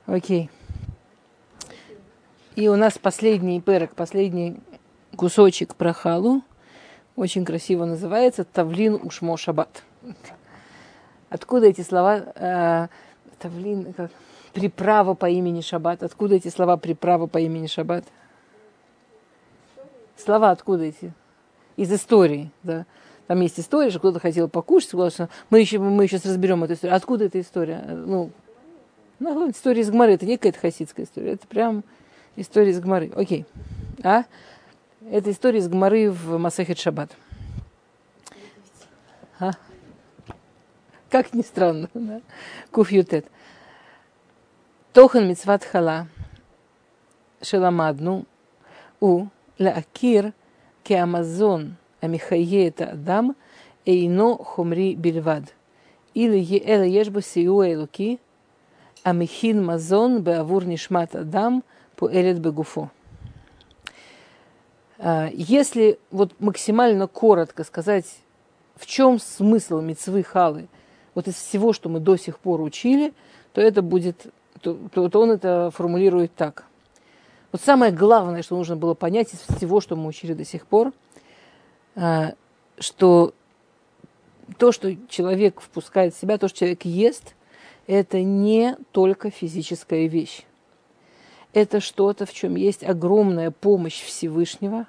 Окей. И у нас последний перек, последний кусочек про халу. Очень красиво называется Тавлин Ушмо Шаббат. Откуда эти слова? Тавлин, как, приправа по имени Шаббат. Откуда эти слова приправа по имени Шаббат? Слова откуда эти? Из истории, да. Там есть история, что кто-то хотел покушать, что мы еще, мы сейчас разберем эту историю. Откуда эта история? Ну, ну история из Гмары, это не какая-то хасидская история, это прям история из Гмары. Окей. А? Это история из Гмары в Масахет Шаббат. А? Как ни странно, да? Куфьютет. Тохан мицват хала. Шеламадну. У. Лаакир. Кеамазон. Амихае это Адам. Эйно хумри бельвад. Или Еэла ешбу сию элуки. Амихин мазон беавур нишмат Адам. по Пуэлет бегуфо. А, если вот максимально коротко сказать, в чем смысл мецвы халы – вот из всего, что мы до сих пор учили, то это будет, то, то, то он это формулирует так – вот самое главное, что нужно было понять из всего, что мы учили до сих пор, а, что то, что человек впускает в себя, то, что человек ест, это не только физическая вещь. Это что-то, в чем есть огромная помощь Всевышнего,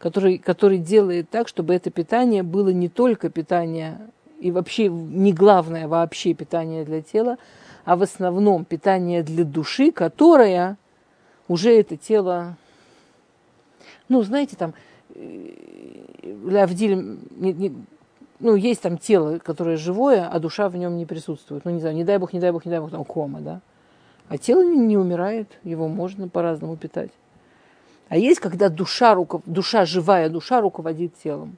который, который делает так, чтобы это питание было не только питание и вообще не главное вообще питание для тела, а в основном питание для души, которая уже это тело, ну, знаете, там, Лавдиль, не, не, ну, есть там тело, которое живое, а душа в нем не присутствует. Ну, не знаю, не дай бог, не дай бог, не дай бог, там кома, да. А тело не, не умирает, его можно по-разному питать. А есть, когда душа, руков... душа, живая душа руководит телом.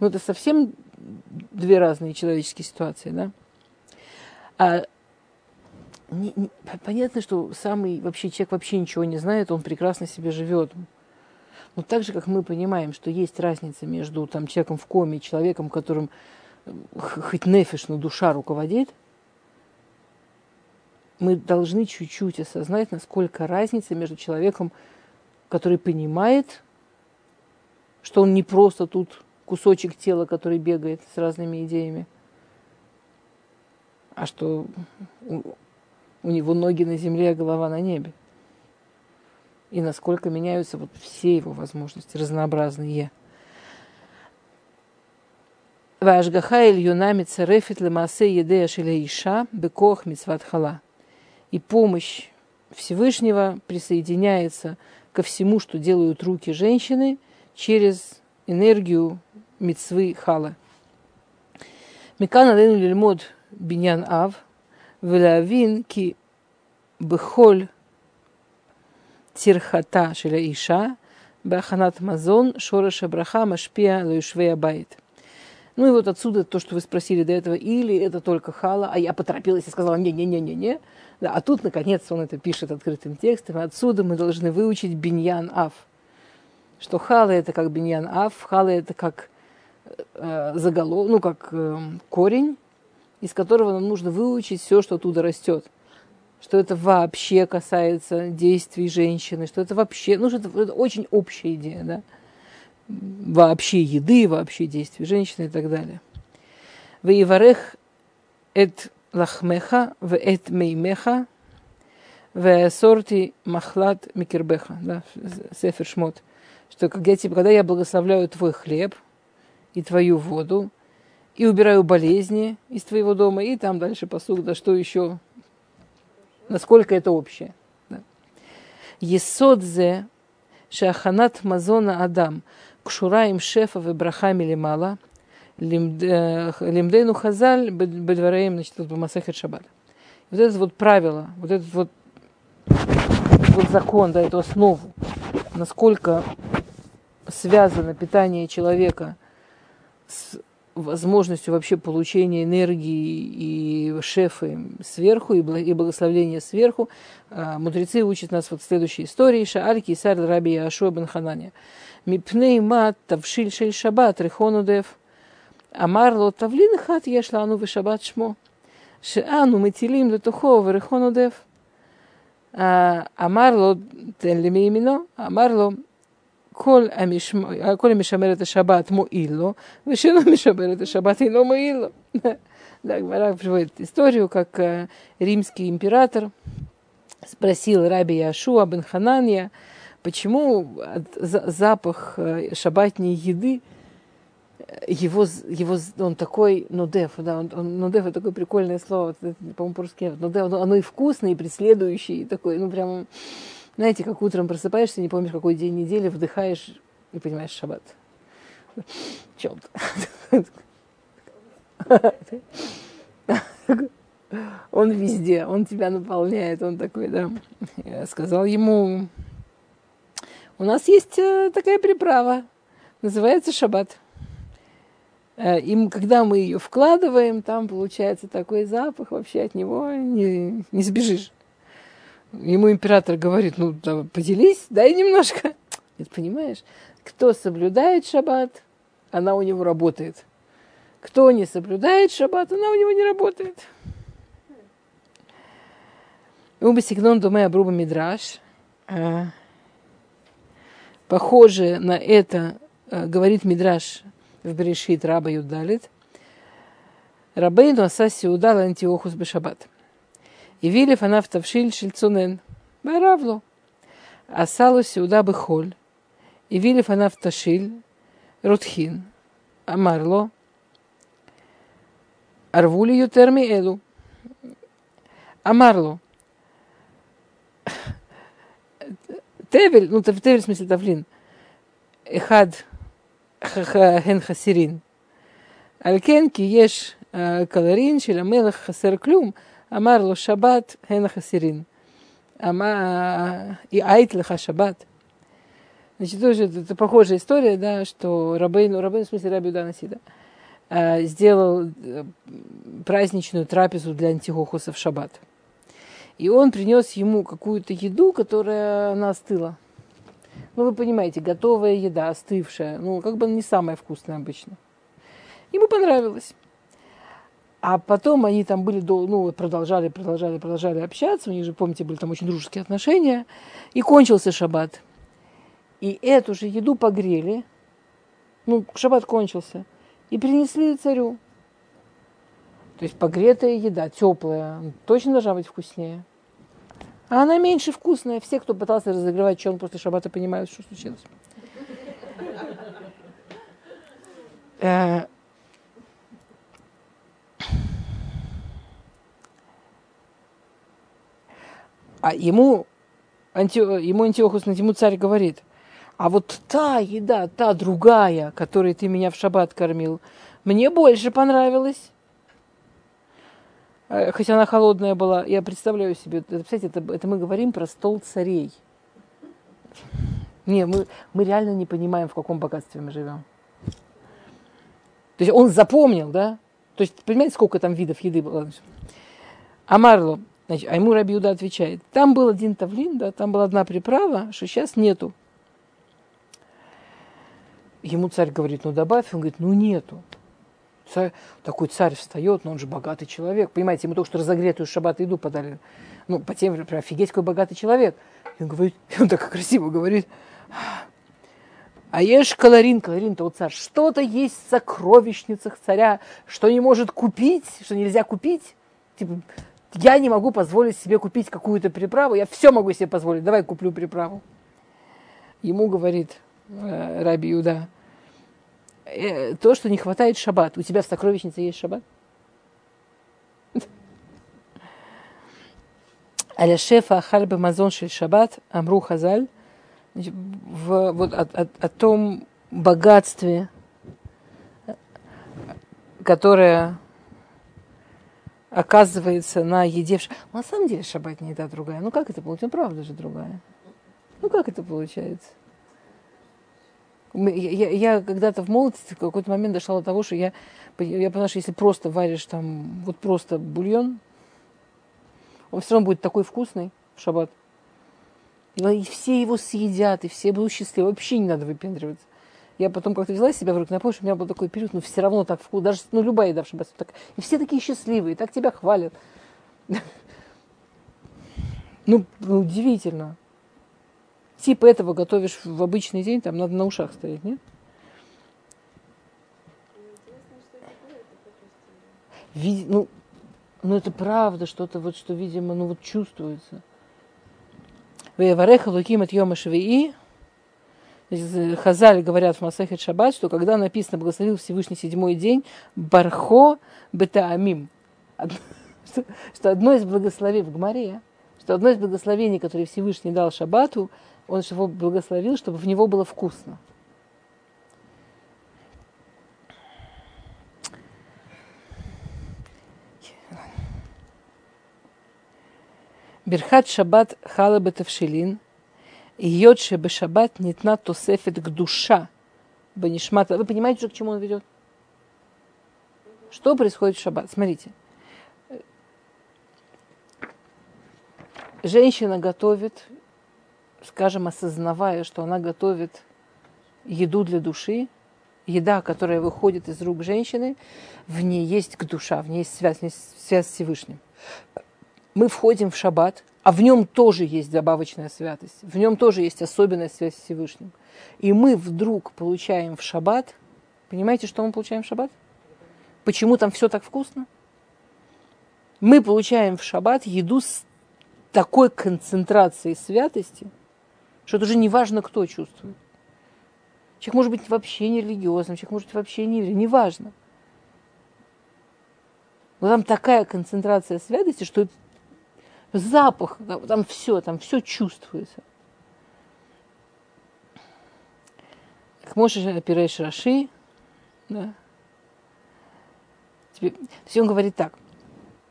Ну, это совсем две разные человеческие ситуации, да. А не, не, понятно, что самый вообще человек вообще ничего не знает, он прекрасно себе живет. Но так же, как мы понимаем, что есть разница между там, человеком в коме и человеком, которым хоть нефиш, но душа руководит, мы должны чуть-чуть осознать, насколько разница между человеком, который понимает, что он не просто тут кусочек тела, который бегает с разными идеями, а что у него ноги на земле, а голова на небе. И насколько меняются вот все его возможности, разнообразные. Вашгаха Ильюна Мицарефит Лемасе Едея Шелеиша Бекох Мицват Хала. И помощь Всевышнего присоединяется ко всему, что делают руки женщины через энергию мицвы хала. Микан алейну лильмод биньян ав, ולהבין כי בכל טרחתה של האישה בהכנת מזון, שורש הברכה משפיע על יושבי הבית. Ну и вот отсюда то, что вы спросили до этого, или это только хала, а я поторопилась и сказала не-не-не-не-не. Да, а тут, наконец, он это пишет открытым текстом. Отсюда мы должны выучить биньян аф. Что хала это как биньян аф, хала это как э, заголов, ну как э, корень, из которого нам нужно выучить все, что оттуда растет. Что это вообще касается действий женщины, что это вообще, ну, что это, это очень общая идея, да, вообще еды, вообще действий женщины и так далее. Ваиварех эт лахмеха, в эт меймеха, в сорти махлад микербеха, да, сефер шмот, что когда, типа, когда я благословляю твой хлеб и твою воду, и убираю болезни из твоего дома, и там дальше посуд, да что еще, насколько это общее. Да. Есодзе шаханат мазона адам кшура им шефа вебрахами лимала лимдейну хазаль бедвареем, значит, вот Масахет Шаббат. Вот это вот правило, вот этот вот, вот закон, да, эту основу насколько связано питание человека с возможностью вообще получения энергии и шефы сверху, и благословления сверху, а, мудрецы учат нас вот в следующей истории. Шааль Кисар Раби Яшуа бен Ханане. Мипней мат тавшиль шель шаббат рихонудев. Амар ло тавлин хат ешла ану вешаббат шмо. Шеану метилим летухо рихонудев. «А, Амар ло тен леми имено. Амар ло כל, המשמר, כל המשמר את השבת מועיל לו, ושאינו משמר את השבת אינו муил לו. Да, Гмара приводит историю, как римский император спросил раби Яшуа бен Хананья, почему запах шабатней еды его, его, он такой, нудев, да, он, он нудев, это такое прикольное слово, по-моему, по-русски, нудев, оно и вкусное, и преследующее, и такое, ну, прям, знаете, как утром просыпаешься, не помнишь, какой день недели, вдыхаешь и понимаешь шаббат. Чем-то. Он везде, он тебя наполняет, он такой, да. Я сказал ему, у нас есть э, такая приправа, называется шаббат. Э, и когда мы ее вкладываем, там получается такой запах, вообще от него не, не сбежишь. Ему император говорит, ну, да, поделись, дай немножко. Ты понимаешь, кто соблюдает шаббат, она у него работает. Кто не соблюдает шаббат, она у него не работает. Убасигнон думая обруба мидраш. Э, похоже на это э, говорит мидраш в Берешит Раба Юдалит. Рабейну Асаси удал Антиохус Бешабат. И вили фанав тавшиль шильцунен. Баравло. Асалу сеуда бехоль. И вили фанав ташиль рутхин. Амарло. Арвули ютерми элу. Амарло. Тевель, ну, тевель в смысле тавлин. Эхад הן חסירין. על כן כי יש קלרין של המלך חסר כלום, אמר לו, שבת הן החסרין. и айт лиха шаббат. Значит, тоже это похожая история, да, что Рабейн, Рабейн, в смысле Раби Данасида, а, сделал э, праздничную трапезу для антихохуса в шаббат. И он принес ему какую-то еду, которая она остыла. Ну, вы понимаете, готовая еда, остывшая, ну, как бы не самая вкусная обычно. Ему понравилось. А потом они там были, ну, продолжали, продолжали, продолжали общаться. У них же, помните, были там очень дружеские отношения. И кончился шаббат. И эту же еду погрели. Ну, шаббат кончился. И принесли царю. То есть погретая еда, теплая, точно должна быть вкуснее. А она меньше вкусная. Все, кто пытался разогревать, что он после шабата понимают, что случилось. А ему, анти, ему Антиохус, ему царь говорит, а вот та еда, та другая, которой ты меня в шаббат кормил, мне больше понравилась. Э, хотя она холодная была, я представляю себе, это, это, это мы говорим про стол царей. Не, мы, мы реально не понимаем, в каком богатстве мы живем. То есть он запомнил, да? То есть, понимаете, сколько там видов еды было? А Марло, значит, а ему Рабиуда отвечает, там был один тавлин, да, там была одна приправа, что сейчас нету. Ему царь говорит, ну добавь, он говорит, ну нету. Царь, такой царь встает, но он же богатый человек. Понимаете, ему только что разогретую шаббат еду подали. Ну, по теме, прям офигеть, какой богатый человек. И он говорит, он так красиво говорит, а ешь калорин, калорин-то вот царь, что-то есть в сокровищницах царя, что не может купить, что нельзя купить. Типа, я не могу позволить себе купить какую-то приправу, я все могу себе позволить, давай куплю приправу. Ему говорит э, Раби Юда, э, то, что не хватает шаббат. У тебя в сокровищнице есть шаббат? Аля шефа ахаль мазон шель шаббат, амру хазаль. В, вот о, о, о том богатстве, которое оказывается на еде. На самом деле шаббат не еда другая. Ну как это получается? Ну правда же другая. Ну как это получается? Я, я, я когда-то в молодости в какой-то момент дошла до того, что я, я поняла, что если просто варишь там вот просто бульон, он все равно будет такой вкусный в шаббат. И все его съедят, и все будут счастливы. Вообще не надо выпендриваться. Я потом как-то взяла себя в руки, напомню, что у меня был такой период, но все равно так вкусно, даже ну, любая еда в шаббат. Так, и все такие счастливые, так тебя хвалят. Ну, удивительно. Типа этого готовишь в обычный день, там надо на ушах стоять, нет? Вид... Ну, ну, это правда, что-то вот, что, видимо, ну вот чувствуется. Вареха луким от йома швеи. Хазаль говорят в Масахет Шаббат, что когда написано «Благословил Всевышний седьмой день», «Бархо бетаамим», что, что одно из благословений в Гмаре, что одно из благословений, которое Всевышний дал Шаббату, он его благословил, чтобы в него было вкусно. Берхат шаббат хала бетавшилин, и йодше бешаббат нитна тосефет к душа банишмата. Вы понимаете, что к чему он ведет? Что происходит в шаббат? Смотрите. Женщина готовит, скажем, осознавая, что она готовит еду для души, еда, которая выходит из рук женщины, в ней есть к душа, в ней есть связь, в ней есть связь с Всевышним мы входим в шаббат, а в нем тоже есть добавочная святость, в нем тоже есть особенная связь с Всевышним. И мы вдруг получаем в шаббат, понимаете, что мы получаем в шаббат? Почему там все так вкусно? Мы получаем в шаббат еду с такой концентрацией святости, что это уже не важно, кто чувствует. Человек может быть вообще не религиозным, человек может быть вообще не не важно. Но там такая концентрация святости, что запах, там все, там все чувствуется. Как можешь опираешь Раши, да. Тебе, то есть он говорит так,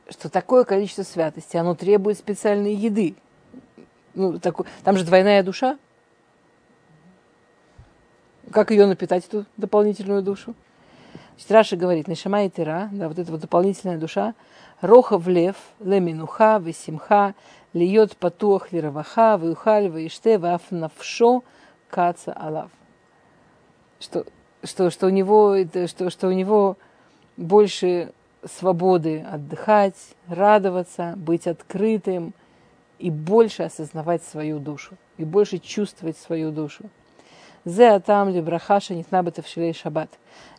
что такое количество святости, оно требует специальной еды. Ну, такой, там же двойная душа. Как ее напитать, эту дополнительную душу? Значит, Раша говорит, Нишама и Тира, да, вот эта вот дополнительная душа, Роха в лев, леминуха, весимха, льет патуах вираваха, виухаль, виште, ваф навшо, каца алав. Что, что, что, у него, что, что у него больше свободы отдыхать, радоваться, быть открытым и больше осознавать свою душу, и больше чувствовать свою душу. זה הטעם לברכה שניתנה בתבשילי שבת,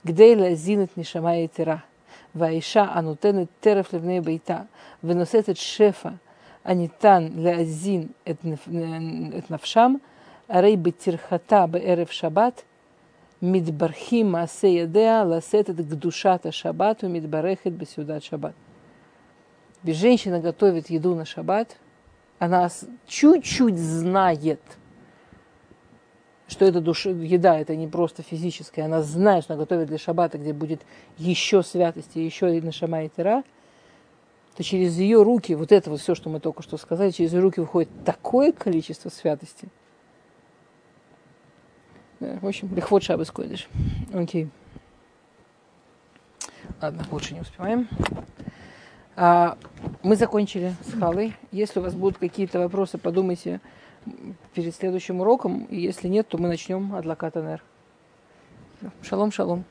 כדי להזין את נשמה יתרה. והאישה הנותנת טרף לבני ביתה ונושאת את שפע הניתן להזין את, את נפשם, הרי בטרחתה בערב שבת מתברכים מעשה ידיה לשאת את קדושת השבת ומתברכת בסעודת שבת. Женщина готовит еду на шаббат, она чуть-чуть знает – что это душа, еда, это не просто физическая, она знает, что она готовит для шаббата, где будет еще святости, еще и на шама и тера, то через ее руки, вот это вот все, что мы только что сказали, через ее руки выходит такое количество святости. В общем, лихвот шабас койдыш. Окей. Ладно, лучше не успеваем. А, мы закончили с халой. Если у вас будут какие-то вопросы, подумайте, перед следующим уроком. И если нет, то мы начнем от Лаката Нер. Шалом, шалом.